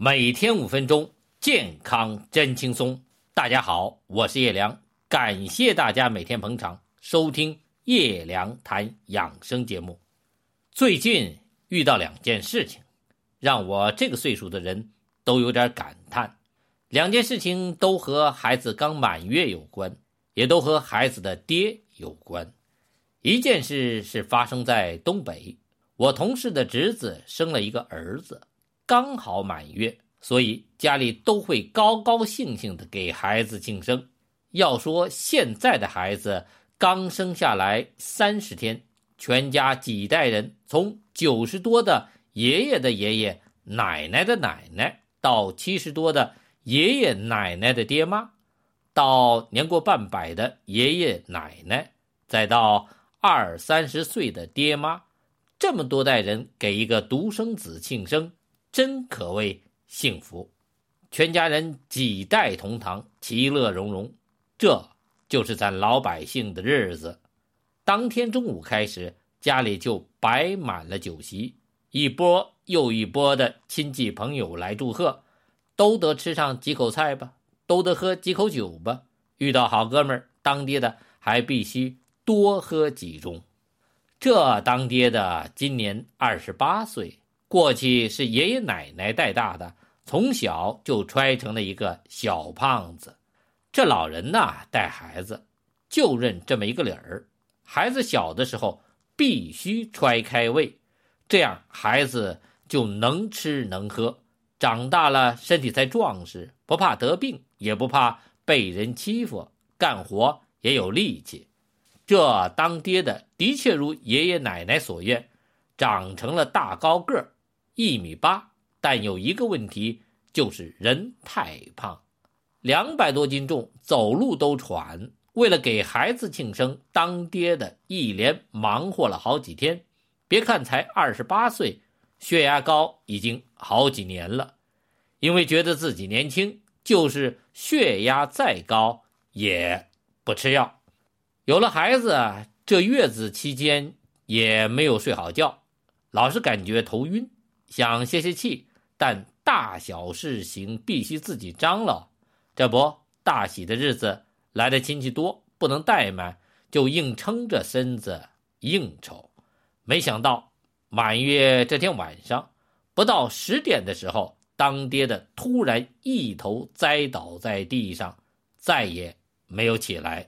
每天五分钟，健康真轻松。大家好，我是叶良，感谢大家每天捧场收听叶良谈养生节目。最近遇到两件事情，让我这个岁数的人都有点感叹。两件事情都和孩子刚满月有关，也都和孩子的爹有关。一件事是发生在东北，我同事的侄子生了一个儿子。刚好满月，所以家里都会高高兴兴的给孩子庆生。要说现在的孩子刚生下来三十天，全家几代人，从九十多的爷爷的爷爷、奶奶的奶奶，到七十多的爷爷奶奶的爹妈，到年过半百的爷爷奶奶，再到二三十岁的爹妈，这么多代人给一个独生子庆生。真可谓幸福，全家人几代同堂，其乐融融，这就是咱老百姓的日子。当天中午开始，家里就摆满了酒席，一波又一波的亲戚朋友来祝贺，都得吃上几口菜吧，都得喝几口酒吧。遇到好哥们儿，当爹的还必须多喝几盅。这当爹的今年二十八岁。过去是爷爷奶奶带大的，从小就揣成了一个小胖子。这老人呐，带孩子就认这么一个理儿：孩子小的时候必须揣开胃，这样孩子就能吃能喝，长大了身体才壮实，不怕得病，也不怕被人欺负，干活也有力气。这当爹的的确如爷爷奶奶所愿，长成了大高个儿。一米八，但有一个问题，就是人太胖，两百多斤重，走路都喘。为了给孩子庆生，当爹的一连忙活了好几天。别看才二十八岁，血压高已经好几年了。因为觉得自己年轻，就是血压再高也不吃药。有了孩子，这月子期间也没有睡好觉，老是感觉头晕。想泄泄气，但大小事情必须自己张罗。这不，大喜的日子来的亲戚多，不能怠慢，就硬撑着身子应酬。没想到满月这天晚上，不到十点的时候，当爹的突然一头栽倒在地上，再也没有起来。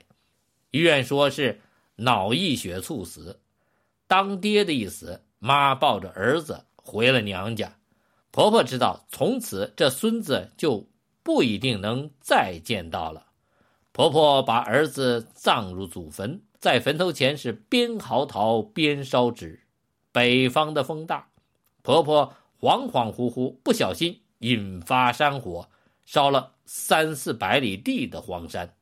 医院说是脑溢血猝死。当爹的一死，妈抱着儿子。回了娘家，婆婆知道从此这孙子就不一定能再见到了。婆婆把儿子葬入祖坟，在坟头前是边嚎啕边烧纸。北方的风大，婆婆恍恍惚惚不小心引发山火，烧了三四百里地的荒山。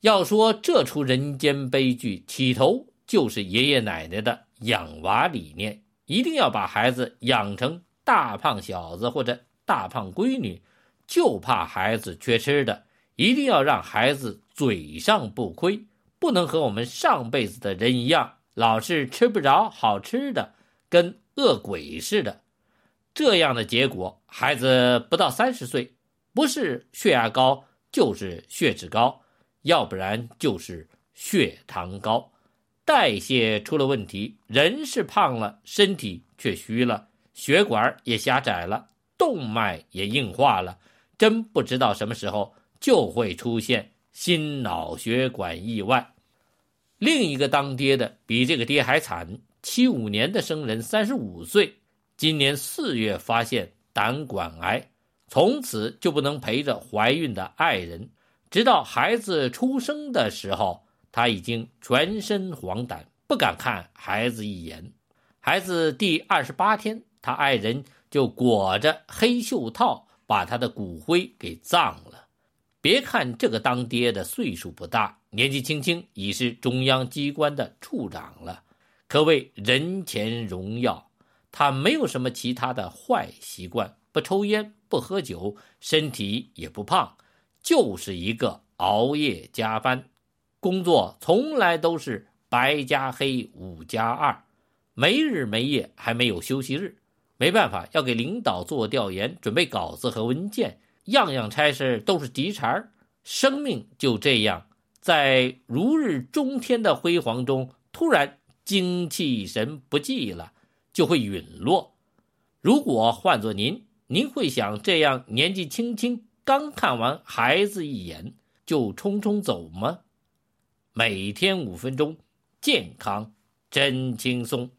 要说这出人间悲剧，起头就是爷爷奶奶的养娃理念。一定要把孩子养成大胖小子或者大胖闺女，就怕孩子缺吃的。一定要让孩子嘴上不亏，不能和我们上辈子的人一样，老是吃不着好吃的，跟饿鬼似的。这样的结果，孩子不到三十岁，不是血压高，就是血脂高，要不然就是血糖高。代谢出了问题，人是胖了，身体却虚了，血管也狭窄了，动脉也硬化了，真不知道什么时候就会出现心脑血管意外。另一个当爹的比这个爹还惨，七五年的生人，三十五岁，今年四月发现胆管癌，从此就不能陪着怀孕的爱人，直到孩子出生的时候。他已经全身黄疸，不敢看孩子一眼。孩子第二十八天，他爱人就裹着黑袖套把他的骨灰给葬了。别看这个当爹的岁数不大，年纪轻轻已是中央机关的处长了，可谓人前荣耀。他没有什么其他的坏习惯，不抽烟，不喝酒，身体也不胖，就是一个熬夜加班。工作从来都是白加黑五加二，没日没夜，还没有休息日。没办法，要给领导做调研，准备稿子和文件，样样差事都是急茬儿。生命就这样，在如日中天的辉煌中，突然精气神不济了，就会陨落。如果换做您，您会想这样年纪轻轻，刚看完孩子一眼就匆匆走吗？每天五分钟，健康真轻松。